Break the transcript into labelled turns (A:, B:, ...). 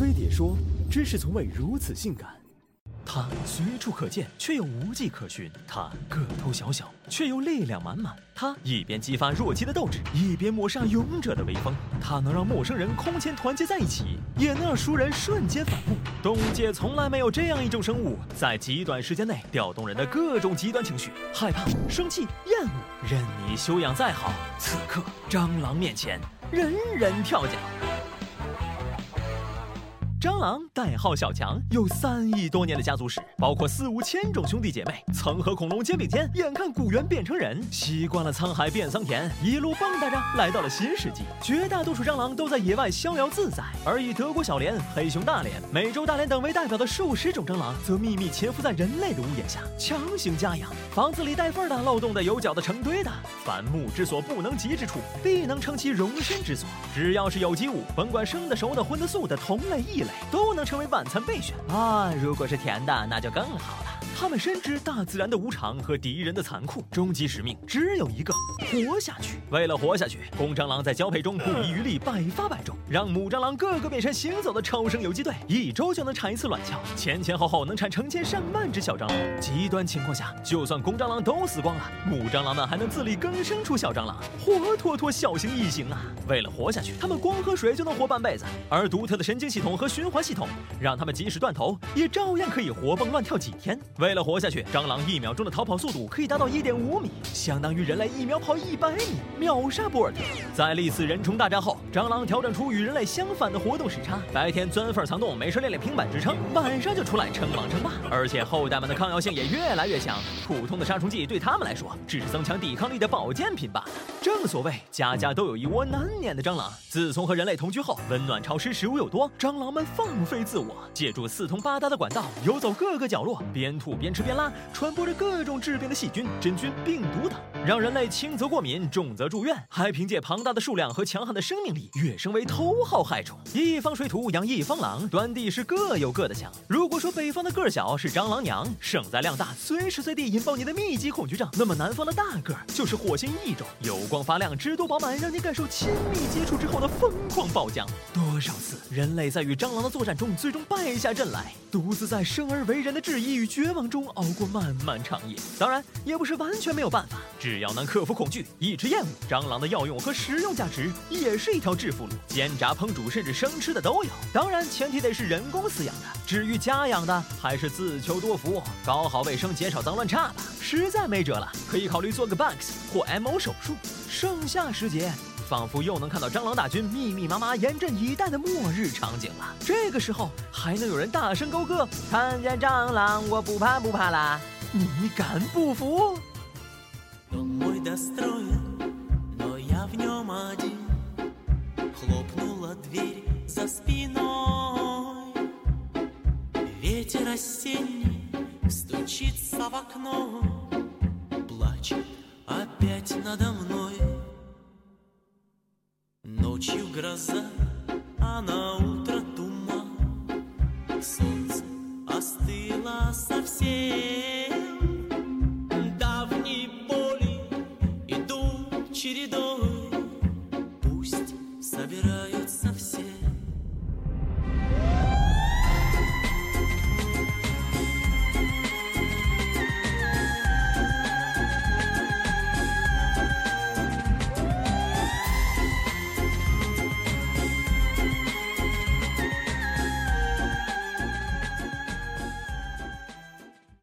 A: 飞碟说：“知识从未如此性感。”它随处可见，却又无迹可寻。它个头小小，却又力量满满。它一边激发弱鸡的斗志，一边抹杀勇者的威风。它能让陌生人空前团结在一起，也能让熟人瞬间反目。动物界从来没有这样一种生物，在极短时间内调动人的各种极端情绪：害怕、生气、厌恶。任你修养再好，此刻蟑螂面前，人人跳脚。蟑螂代号小强，有三亿多年的家族史，包括四五千种兄弟姐妹，曾和恐龙肩并肩，眼看古猿变成人，习惯了沧海变桑田，一路蹦跶着来到了新世纪。绝大多数蟑螂都在野外逍遥自在，而以德国小蠊、黑熊大蠊、美洲大蠊等为代表的数十种蟑螂，则秘密潜伏在人类的屋檐下，强行家养。房子里带缝的、漏洞的、有角的、成堆的，凡木之所不能及之处，必能成其容身之所。只要是有机物，甭管生的、熟的、荤的、素的，同类异类。都能成为晚餐备选啊！如果是甜的，那就更好了。他们深知大自然的无常和敌人的残酷，终极使命只有一个：活下去。为了活下去，公蟑螂在交配中不遗余力，百发百中，让母蟑螂个个变身行走的超生游击队，一周就能产一次卵鞘，前前后后能产成千上万只小蟑螂。极端情况下，就算公蟑螂都死光了，母蟑螂们还能自力更生出小蟑螂，活脱脱小型异形啊！为了活下去，他们光喝水就能活半辈子，而独特的神经系统和循环系统，让他们即使断头，也照样可以活蹦乱跳几天。为为了活下去，蟑螂一秒钟的逃跑速度可以达到一点五米，相当于人类一秒跑一百米，秒杀博尔特。在历次人虫大战后，蟑螂调整出与人类相反的活动时差，白天钻缝藏洞，没事练练平板支撑，晚上就出来称王称霸。而且后代们的抗药性也越来越强，普通的杀虫剂对他们来说只是增强抵抗力的保健品罢了。正所谓家家都有一窝难撵的蟑螂。自从和人类同居后，温暖潮湿，食物又多，蟑螂们放飞自我，借助四通八达的管道游走各个角落，边吐。边吃边拉，传播着各种致病的细菌、真菌、病毒等，让人类轻则过敏，重则住院，还凭借庞大的数量和强悍的生命力跃升为头号害虫。一方水土养一方狼，端地是各有各的强。如果说北方的个儿小是蟑螂娘，胜在量大，随时随地引爆你的密集恐惧症，那么南方的大个儿就是火星异种，油光发亮，汁多饱满，让你感受亲密接触之后的疯狂爆浆。多少次人类在与蟑螂的作战中，最终败下阵来，独自在生而为人的质疑与绝望。中熬过漫漫长夜，当然也不是完全没有办法。只要能克服恐惧，抑制厌恶，蟑螂的药用和食用价值也是一条致富路。煎炸、烹煮，甚至生吃的都有。当然，前提得是人工饲养的。至于家养的，还是自求多福，搞好卫生，减少脏乱差吧。实在没辙了，可以考虑做个 Bugs 或 MO 手术。盛夏时节。仿佛又能看到蟑螂大军密密麻麻、严阵以待的末日场景了。这个时候还能有人大声高歌：“看见蟑螂我不怕不怕啦！”你敢不服？Ночью гроза, а на утро туман. Солнце остыло совсем. Давние боли идут чередой. Пусть собираются все